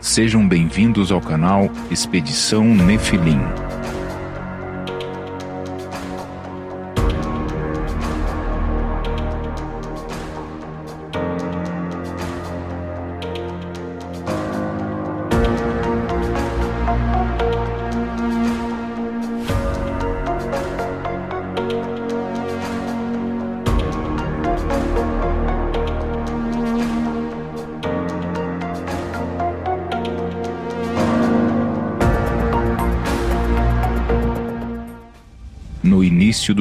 Sejam bem-vindos ao canal Expedição Nefilim.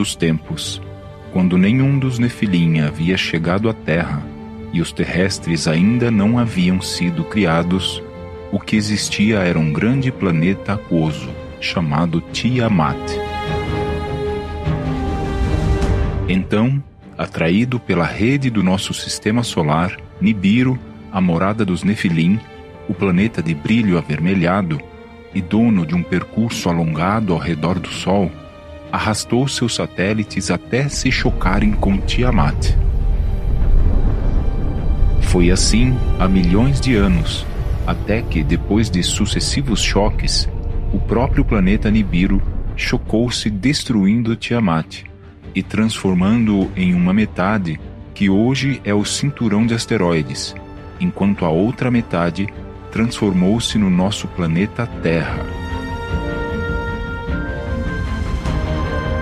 Dos tempos, quando nenhum dos Nefilim havia chegado à Terra e os terrestres ainda não haviam sido criados, o que existia era um grande planeta aquoso chamado Tiamat. Então, atraído pela rede do nosso sistema solar, Nibiru, a morada dos Nefilim, o planeta de brilho avermelhado e dono de um percurso alongado ao redor do Sol, arrastou seus satélites até se chocarem com Tiamat. Foi assim há milhões de anos, até que, depois de sucessivos choques, o próprio planeta Nibiru chocou-se destruindo Tiamat e transformando-o em uma metade que hoje é o cinturão de asteroides, enquanto a outra metade transformou-se no nosso planeta Terra.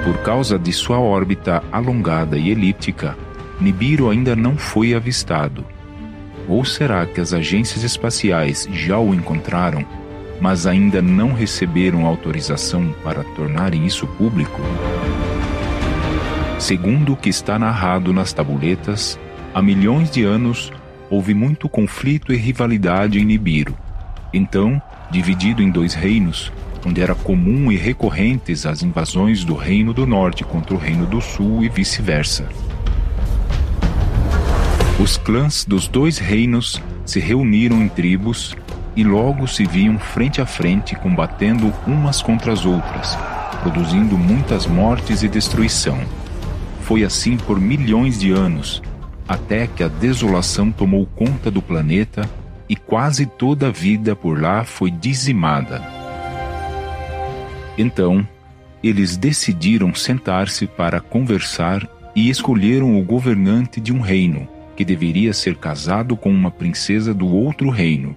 Por causa de sua órbita alongada e elíptica, Nibiru ainda não foi avistado. Ou será que as agências espaciais já o encontraram, mas ainda não receberam autorização para tornarem isso público? Segundo o que está narrado nas tabuletas, há milhões de anos houve muito conflito e rivalidade em Nibiru. Então, dividido em dois reinos, onde era comum e recorrentes as invasões do Reino do Norte contra o Reino do Sul e vice-versa. Os clãs dos dois reinos se reuniram em tribos e logo se viam frente a frente combatendo umas contra as outras, produzindo muitas mortes e destruição. Foi assim por milhões de anos, até que a desolação tomou conta do planeta e quase toda a vida por lá foi dizimada. Então, eles decidiram sentar-se para conversar e escolheram o governante de um reino, que deveria ser casado com uma princesa do outro reino.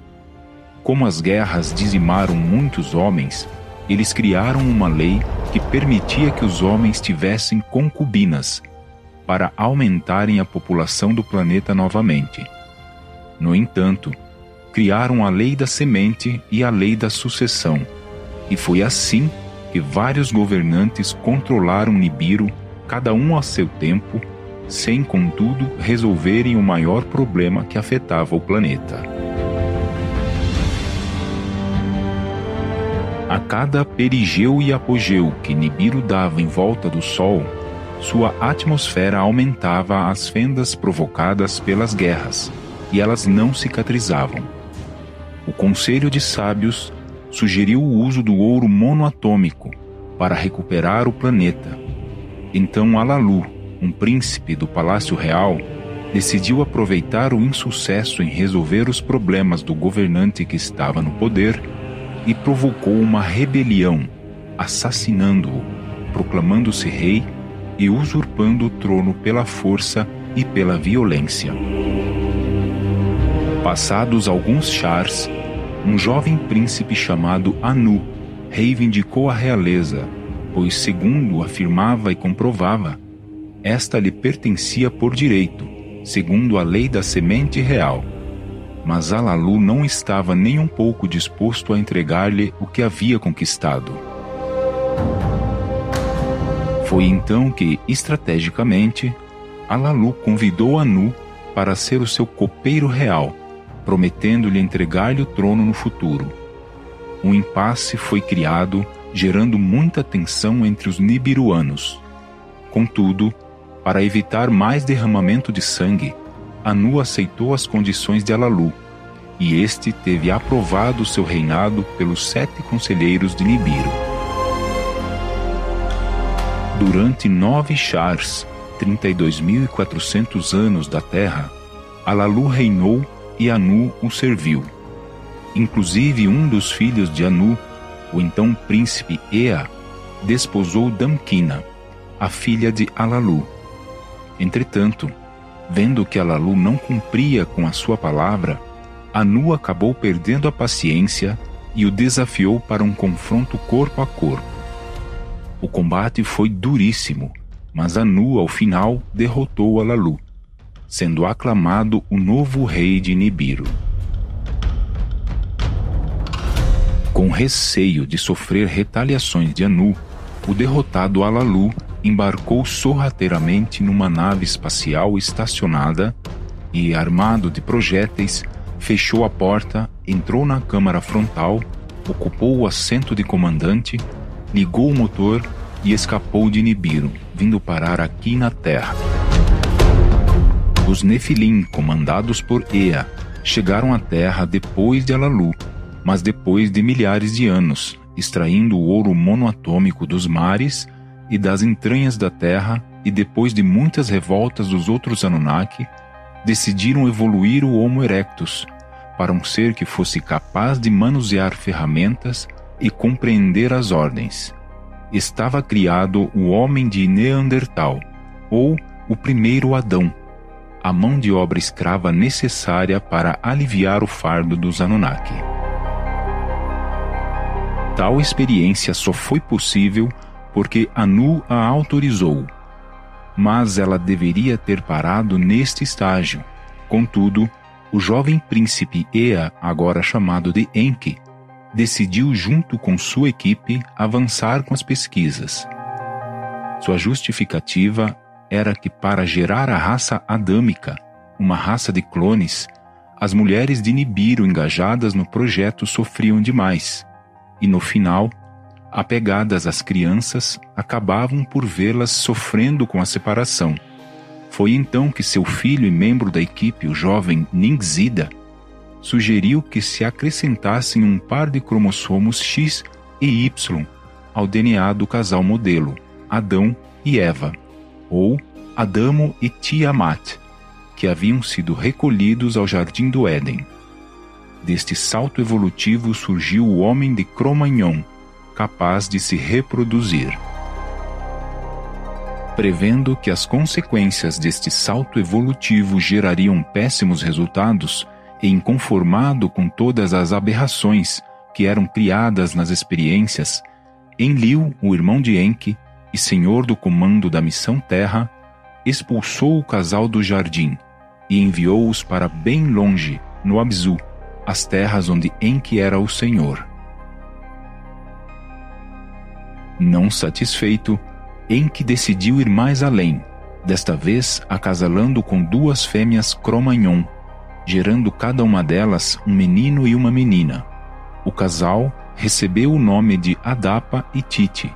Como as guerras dizimaram muitos homens, eles criaram uma lei que permitia que os homens tivessem concubinas, para aumentarem a população do planeta novamente. No entanto, criaram a lei da semente e a lei da sucessão, e foi assim que vários governantes controlaram Nibiru, cada um a seu tempo, sem, contudo, resolverem o maior problema que afetava o planeta. A cada perigeu e apogeu que Nibiru dava em volta do Sol, sua atmosfera aumentava as fendas provocadas pelas guerras, e elas não cicatrizavam. O Conselho de Sábios sugeriu o uso do ouro monoatômico para recuperar o planeta. Então Alalu, um príncipe do Palácio Real, decidiu aproveitar o insucesso em resolver os problemas do governante que estava no poder e provocou uma rebelião, assassinando-o, proclamando-se rei e usurpando o trono pela força e pela violência. Passados alguns chars, um jovem príncipe chamado Anu reivindicou a realeza, pois, segundo afirmava e comprovava, esta lhe pertencia por direito, segundo a lei da semente real. Mas Alalu não estava nem um pouco disposto a entregar-lhe o que havia conquistado. Foi então que, estrategicamente, Alalu convidou Anu para ser o seu copeiro real prometendo-lhe entregar-lhe o trono no futuro. Um impasse foi criado, gerando muita tensão entre os nibiruanos. Contudo, para evitar mais derramamento de sangue, Anu aceitou as condições de Alalu, e este teve aprovado seu reinado pelos sete conselheiros de Nibiru. Durante nove chars, 32.400 anos da Terra, Alalu reinou e Anu o serviu. Inclusive um dos filhos de Anu, o então príncipe Ea, desposou Damquina, a filha de Alalu. Entretanto, vendo que Alalu não cumpria com a sua palavra, Anu acabou perdendo a paciência e o desafiou para um confronto corpo a corpo. O combate foi duríssimo, mas Anu, ao final, derrotou Alalu, sendo aclamado o novo rei de Nibiru. Com receio de sofrer retaliações de Anu, o derrotado Alalu embarcou sorrateiramente numa nave espacial estacionada e, armado de projéteis, fechou a porta, entrou na câmara frontal, ocupou o assento de comandante, ligou o motor e escapou de Nibiru, vindo parar aqui na Terra. Os Nefilim, comandados por Ea, chegaram à Terra depois de Alalu, mas depois de milhares de anos, extraindo o ouro monoatômico dos mares e das entranhas da terra, e depois de muitas revoltas dos outros Anunnaki, decidiram evoluir o Homo erectus para um ser que fosse capaz de manusear ferramentas e compreender as ordens. Estava criado o homem de Neandertal, ou o primeiro Adão, a mão de obra escrava necessária para aliviar o fardo dos Anunnaki. Tal experiência só foi possível porque Anu a autorizou. Mas ela deveria ter parado neste estágio. Contudo, o jovem príncipe Ea, agora chamado de Enki, decidiu, junto com sua equipe, avançar com as pesquisas. Sua justificativa era que, para gerar a raça adâmica, uma raça de clones, as mulheres de Nibiru engajadas no projeto sofriam demais, e no final apegadas às crianças, acabavam por vê-las sofrendo com a separação. Foi então que seu filho e membro da equipe, o jovem Ningzida, sugeriu que se acrescentassem um par de cromossomos X e Y ao DNA do casal modelo, Adão e Eva, ou Adamo e Tiamat, que haviam sido recolhidos ao jardim do Éden. Deste salto evolutivo surgiu o homem de Cro-Magnon, capaz de se reproduzir. Prevendo que as consequências deste salto evolutivo gerariam péssimos resultados, e inconformado com todas as aberrações que eram criadas nas experiências, Enlil, o irmão de Enki e senhor do comando da missão Terra, expulsou o casal do jardim e enviou-os para bem longe, no Abzu, as terras onde Enki era o senhor. Não satisfeito, Enki decidiu ir mais além, desta vez acasalando com duas fêmeas Cromagnon, gerando cada uma delas um menino e uma menina. O casal recebeu o nome de Adapa e Tite,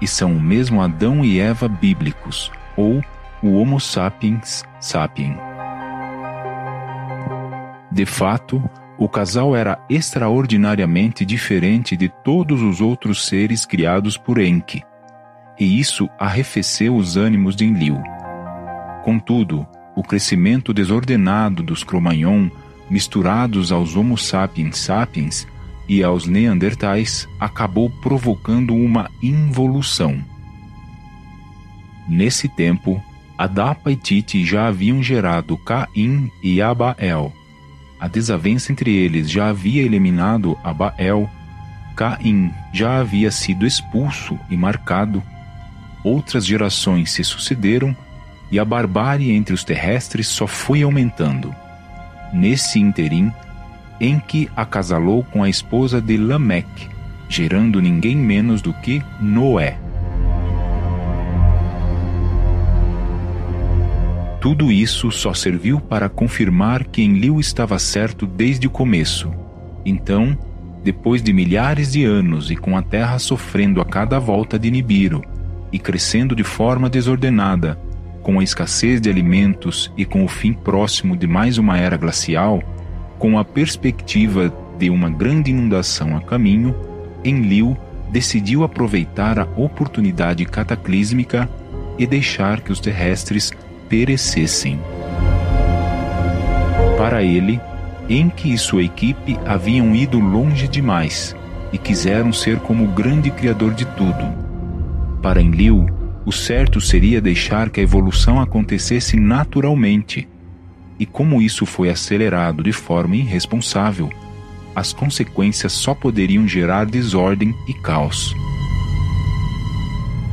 e são o mesmo Adão e Eva bíblicos, ou o Homo sapiens sapien. De fato, o casal era extraordinariamente diferente de todos os outros seres criados por Enki, e isso arrefeceu os ânimos de Enlil. Contudo, o crescimento desordenado dos Cro-Magnon, misturados aos Homo sapiens sapiens e aos Neandertais, acabou provocando uma involução. Nesse tempo, Adapa e Tite já haviam gerado Caim e Abael, a desavença entre eles já havia eliminado Abael, Caim já havia sido expulso e marcado, outras gerações se sucederam e a barbárie entre os terrestres só foi aumentando. Nesse interim, Enki acasalou com a esposa de Lameque, gerando ninguém menos do que Noé. Tudo isso só serviu para confirmar que Enlil estava certo desde o começo. Então, depois de milhares de anos e com a Terra sofrendo a cada volta de Nibiru e crescendo de forma desordenada, com a escassez de alimentos e com o fim próximo de mais uma era glacial, com a perspectiva de uma grande inundação a caminho, Enlil decidiu aproveitar a oportunidade cataclísmica e deixar que os terrestres perecessem. Para ele, Enki e sua equipe haviam ido longe demais e quiseram ser como o grande criador de tudo. Para Enlil, o certo seria deixar que a evolução acontecesse naturalmente. E como isso foi acelerado de forma irresponsável, as consequências só poderiam gerar desordem e caos.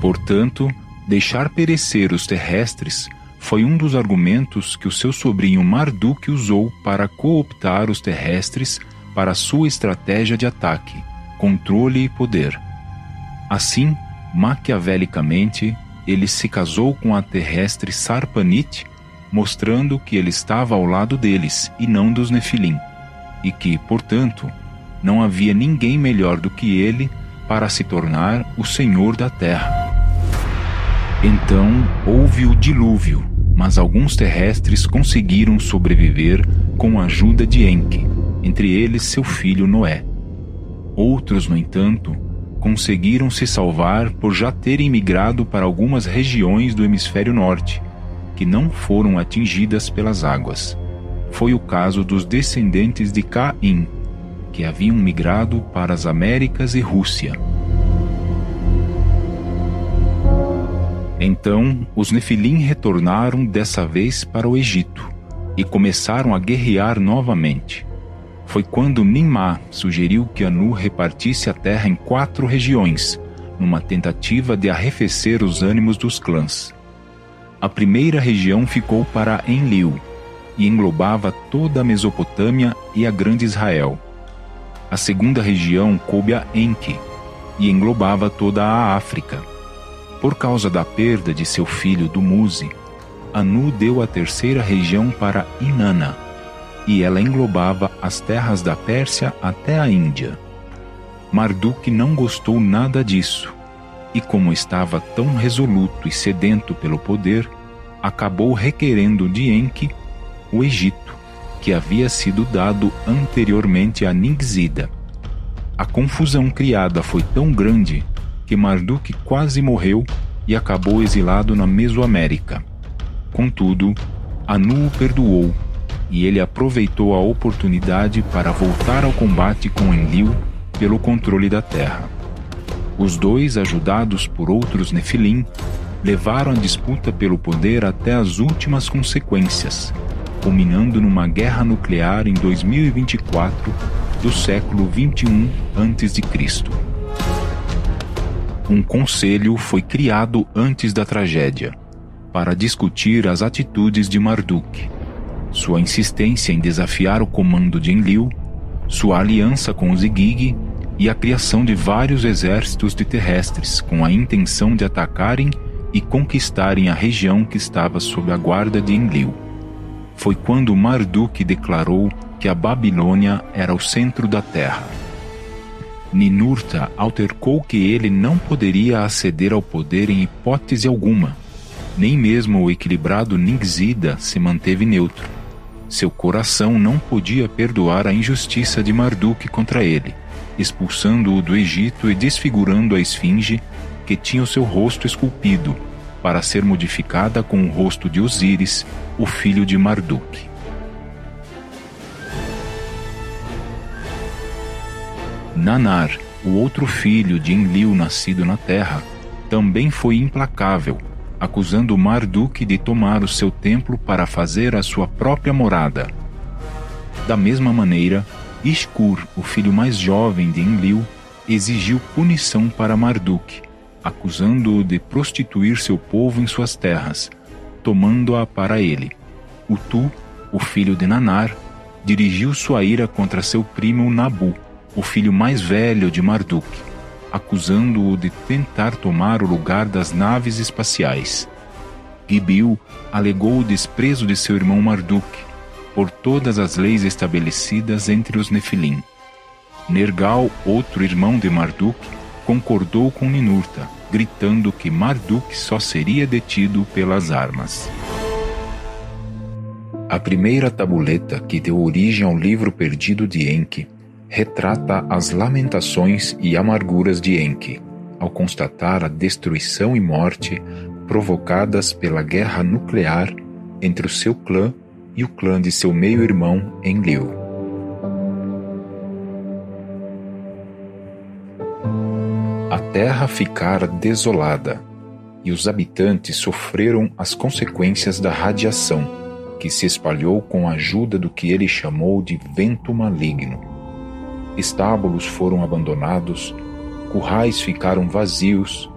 Portanto, deixar perecer os terrestres foi um dos argumentos que o seu sobrinho Marduk usou para cooptar os terrestres para sua estratégia de ataque, controle e poder. Assim, maquiavelicamente, ele se casou com a terrestre Sarpanit, mostrando que ele estava ao lado deles e não dos Nefilim, e que, portanto, não havia ninguém melhor do que ele para se tornar o senhor da terra. Então houve o dilúvio, mas alguns terrestres conseguiram sobreviver com a ajuda de Enki, entre eles seu filho Noé. Outros, no entanto, conseguiram se salvar por já terem migrado para algumas regiões do hemisfério norte, que não foram atingidas pelas águas. Foi o caso dos descendentes de Caim, que haviam migrado para as Américas e Rússia. Então os Nefilim retornaram dessa vez para o Egito e começaram a guerrear novamente. Foi quando Nimá sugeriu que Anu repartisse a terra em quatro regiões, numa tentativa de arrefecer os ânimos dos clãs. A primeira região ficou para Enlil e englobava toda a Mesopotâmia e a Grande Israel. A segunda região coube a Enki e englobava toda a África. Por causa da perda de seu filho Dumuzi, Anu deu a terceira região para Inanna, e ela englobava as terras da Pérsia até a Índia. Marduk não gostou nada disso, e como estava tão resoluto e sedento pelo poder, acabou requerendo de Enki o Egito, que havia sido dado anteriormente a Ningzida. A confusão criada foi tão grande que Marduk quase morreu e acabou exilado na Mesoamérica. Contudo, Anu o perdoou e ele aproveitou a oportunidade para voltar ao combate com Enlil pelo controle da terra. Os dois, ajudados por outros Nefilim, levaram a disputa pelo poder até as últimas consequências, culminando numa guerra nuclear em 2024 do século 21 a.C um conselho foi criado antes da tragédia para discutir as atitudes de Marduk, sua insistência em desafiar o comando de Enlil, sua aliança com os Igig e a criação de vários exércitos de terrestres com a intenção de atacarem e conquistarem a região que estava sob a guarda de Enlil. Foi quando Marduk declarou que a Babilônia era o centro da terra Ninurta altercou que ele não poderia aceder ao poder em hipótese alguma. Nem mesmo o equilibrado Ningzida se manteve neutro. Seu coração não podia perdoar a injustiça de Marduk contra ele, expulsando-o do Egito e desfigurando a esfinge que tinha o seu rosto esculpido, para ser modificada com o rosto de Osíris, o filho de Marduk. Nanar, o outro filho de Enlil nascido na terra, também foi implacável, acusando Marduk de tomar o seu templo para fazer a sua própria morada. Da mesma maneira, Ishkur, o filho mais jovem de Enlil, exigiu punição para Marduk, acusando-o de prostituir seu povo em suas terras, tomando-a para ele. Utu, o filho de Nanar, dirigiu sua ira contra seu primo Nabu, o filho mais velho de Marduk, acusando-o de tentar tomar o lugar das naves espaciais. Gibil alegou o desprezo de seu irmão Marduk por todas as leis estabelecidas entre os Nefilim. Nergal, outro irmão de Marduk, concordou com Ninurta, gritando que Marduk só seria detido pelas armas. A primeira tabuleta que deu origem ao livro perdido de Enki retrata as lamentações e amarguras de Enki, ao constatar a destruição e morte provocadas pela guerra nuclear entre o seu clã e o clã de seu meio-irmão Enlil. A terra ficara desolada, e os habitantes sofreram as consequências da radiação, que se espalhou com a ajuda do que ele chamou de vento maligno. Estábulos foram abandonados, currais ficaram vazios,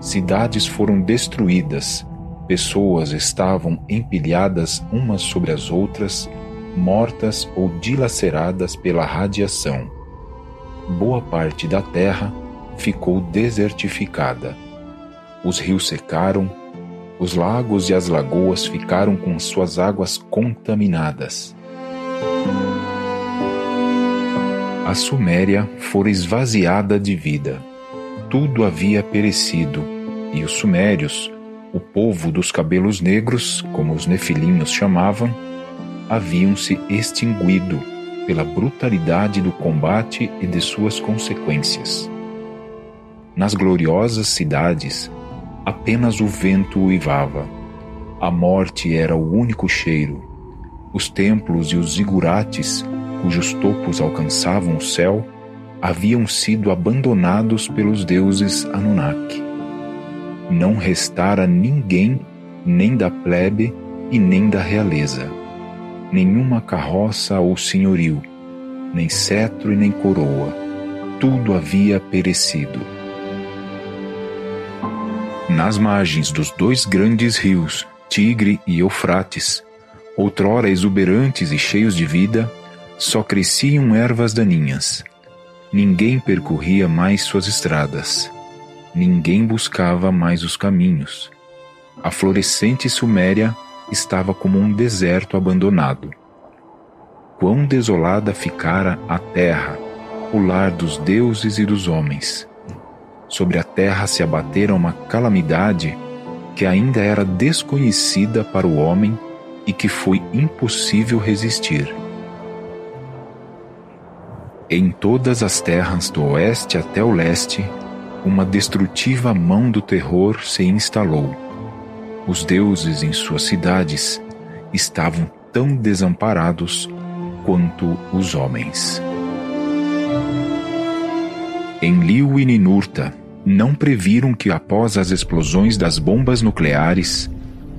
cidades foram destruídas pessoas estavam empilhadas umas sobre as outras, mortas ou dilaceradas pela radiação. Boa parte da terra ficou desertificada. Os rios secaram, os lagos e as lagoas ficaram com suas águas contaminadas. A Suméria fora esvaziada de vida. Tudo havia perecido, e os sumérios, o povo dos cabelos negros, como os nefilinhos chamavam, haviam se extinguido pela brutalidade do combate e de suas consequências. Nas gloriosas cidades, apenas o vento uivava. A morte era o único cheiro. Os templos e os zigurates, cujos topos alcançavam o céu, haviam sido abandonados pelos deuses Anunnaki. Não restara ninguém, nem da plebe e nem da realeza, nenhuma carroça ou senhorio, nem cetro e nem coroa, tudo havia perecido nas margens dos dois grandes rios, Tigre e Eufrates, outrora exuberantes e cheios de vida, só cresciam ervas daninhas. Ninguém percorria mais suas estradas. Ninguém buscava mais os caminhos. A florescente Suméria estava como um deserto abandonado. Quão desolada ficara a terra, o lar dos deuses e dos homens sobre a terra se abatera uma calamidade que ainda era desconhecida para o homem e que foi impossível resistir. Em todas as terras do oeste até o leste, uma destrutiva mão do terror se instalou. Os deuses em suas cidades estavam tão desamparados quanto os homens. Em Liu e Ninurta, não previram que após as explosões das bombas nucleares,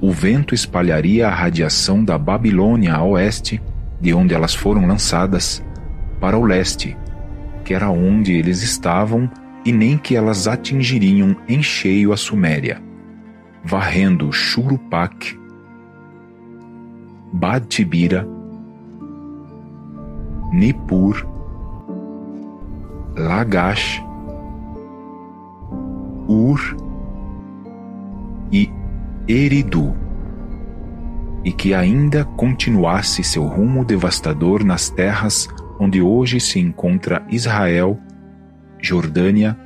o vento espalharia a radiação da Babilônia a oeste, de onde elas foram lançadas, para o leste, que era onde eles estavam, e nem que elas atingiriam em cheio a Suméria, varrendo Churupak, Bad Tibira, Nippur, Lagash, Ur e Eridu, e que ainda continuasse seu rumo devastador nas terras onde hoje se encontra Israel, Jordânia,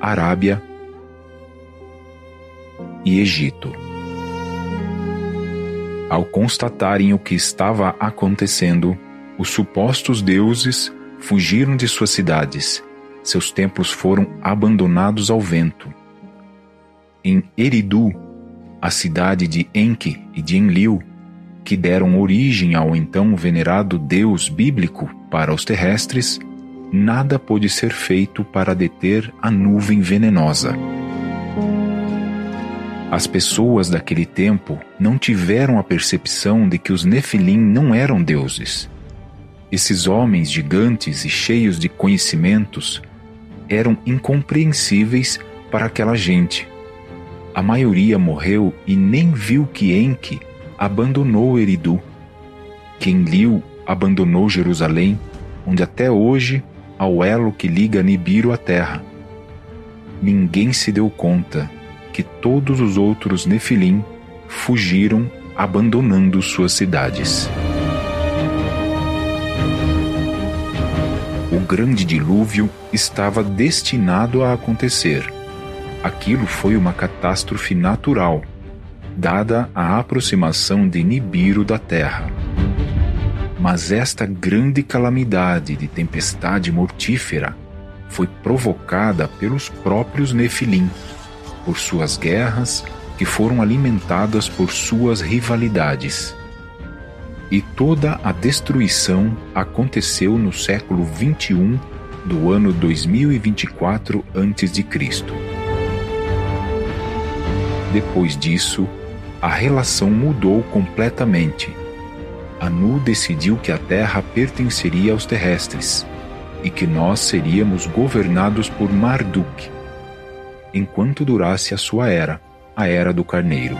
Arábia e Egito. Ao constatarem o que estava acontecendo, os supostos deuses fugiram de suas cidades. Seus templos foram abandonados ao vento. Em Eridu, a cidade de Enki e de Enlil, que deram origem ao então venerado deus bíblico para os terrestres, nada pôde ser feito para deter a nuvem venenosa. As pessoas daquele tempo não tiveram a percepção de que os Nefilim não eram deuses esses homens gigantes e cheios de conhecimentos eram incompreensíveis para aquela gente. A maioria morreu e nem viu que Enki abandonou Eridu, que Enlil abandonou Jerusalém, onde até hoje há o elo que liga Nibiru à terra. Ninguém se deu conta que todos os outros Nefilim fugiram abandonando suas cidades. o grande dilúvio estava destinado a acontecer. Aquilo foi uma catástrofe natural, dada a aproximação de Nibiru da Terra. Mas esta grande calamidade de tempestade mortífera foi provocada pelos próprios Nefilim, por suas guerras que foram alimentadas por suas rivalidades e toda a destruição aconteceu no século 21 do ano 2024 a.C. Depois disso, a relação mudou completamente. Anu decidiu que a Terra pertenceria aos terrestres e que nós seríamos governados por Marduk, enquanto durasse a sua era, a Era do Carneiro.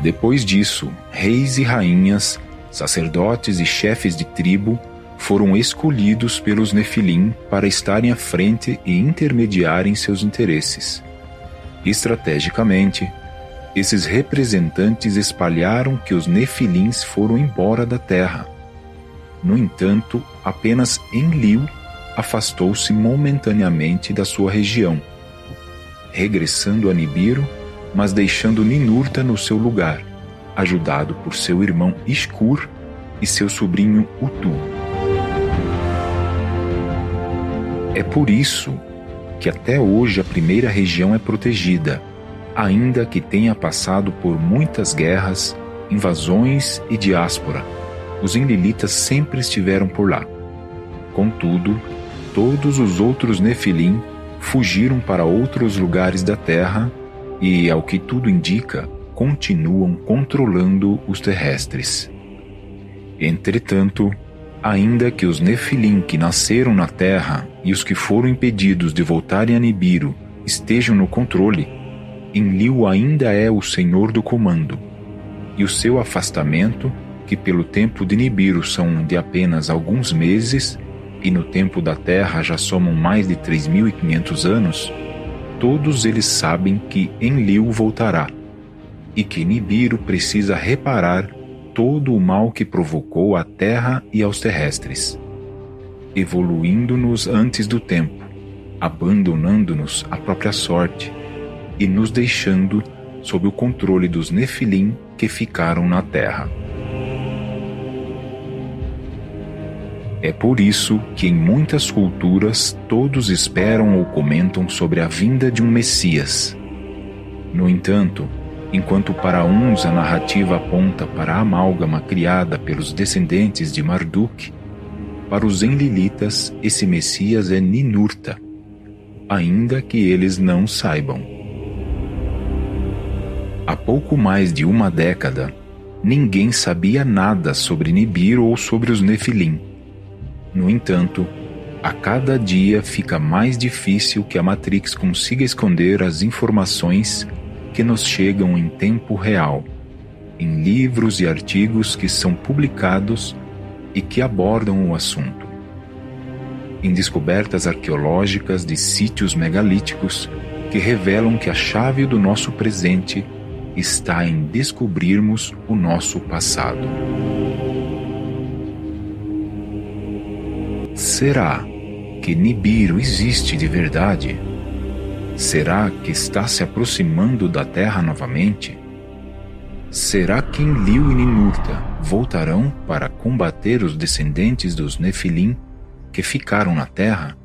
Depois disso, reis e rainhas, sacerdotes e chefes de tribo foram escolhidos pelos Nefilim para estarem à frente e intermediarem seus interesses. Estrategicamente, esses representantes espalharam que os Nefilins foram embora da terra. No entanto, apenas Enlil afastou-se momentaneamente da sua região, regressando a Nibiru, mas deixando Ninurta no seu lugar, ajudado por seu irmão Iskur e seu sobrinho Utu. É por isso que até hoje a primeira região é protegida, ainda que tenha passado por muitas guerras, invasões e diáspora. Os enlilitas sempre estiveram por lá. Contudo, todos os outros Nefilim fugiram para outros lugares da terra e, ao que tudo indica, continuam controlando os terrestres. Entretanto, ainda que os Nefilim que nasceram na terra e os que foram impedidos de voltarem a Nibiru estejam no controle, Enlil ainda é o senhor do comando, e o seu afastamento, que pelo tempo de Nibiru são de apenas alguns meses, e no tempo da Terra já somam mais de 3.500 anos, todos eles sabem que Enlil voltará, e que Nibiru precisa reparar todo o mal que provocou à terra e aos terrestres, evoluindo-nos antes do tempo, abandonando-nos à própria sorte e nos deixando sob o controle dos Nefilim que ficaram na terra. É por isso que em muitas culturas todos esperam ou comentam sobre a vinda de um Messias. No entanto, enquanto para uns a narrativa aponta para a amálgama criada pelos descendentes de Marduk, para os Enlilitas esse Messias é Ninurta, ainda que eles não saibam. Há pouco mais de uma década, ninguém sabia nada sobre Nibiru ou sobre os Nefilim. No entanto, a cada dia fica mais difícil que a Matrix consiga esconder as informações que nos chegam em tempo real, em livros e artigos que são publicados e que abordam o assunto. Em descobertas arqueológicas de sítios megalíticos que revelam que a chave do nosso presente está em descobrirmos o nosso passado. Será que Nibiru existe de verdade? Será que está se aproximando da Terra novamente? Será que Enlil e Ninurta voltarão para combater os descendentes dos Nefilim que ficaram na Terra?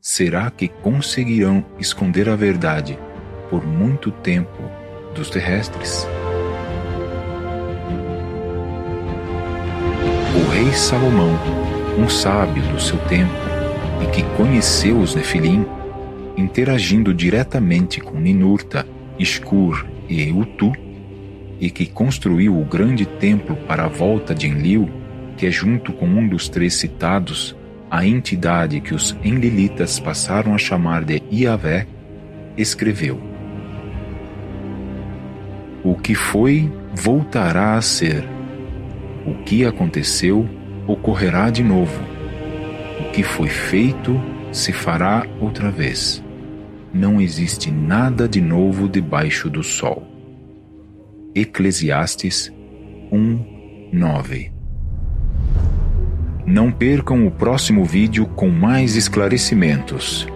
Será que conseguirão esconder a verdade por muito tempo dos terrestres? O rei Salomão, um sábio do seu tempo e que conheceu os Nefilim, interagindo diretamente com Ninurta, Iskur e Utu, e que construiu o grande templo para a volta de Enlil, que é junto com um dos três citados, a entidade que os Enlilitas passaram a chamar de Iavé, escreveu: O que foi voltará a ser. O que aconteceu ocorrerá de novo. O que foi feito se fará outra vez não existe nada de novo debaixo do sol. Eclesiastes 1, 9 Não percam o próximo vídeo com mais esclarecimentos.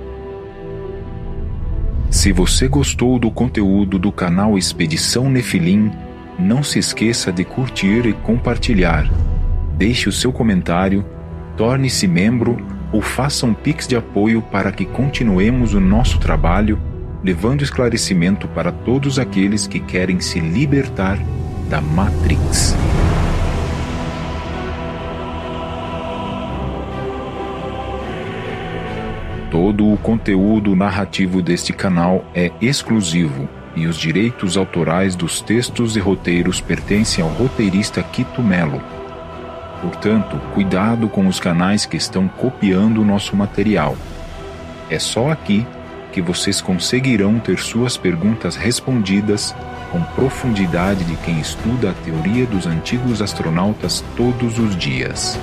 Se você gostou do conteúdo do canal Expedição Nefilim, não se esqueça de curtir e compartilhar. Deixe o seu comentário, torne-se membro ou faça um Pix de apoio para que continuemos o nosso trabalho, levando esclarecimento para todos aqueles que querem se libertar da Matrix. Todo o conteúdo narrativo deste canal é exclusivo e os direitos autorais dos textos e roteiros pertencem ao roteirista Quito Melo. Portanto, cuidado com os canais que estão copiando o nosso material. É só aqui que vocês conseguirão ter suas perguntas respondidas com profundidade de quem estuda a teoria dos antigos astronautas todos os dias.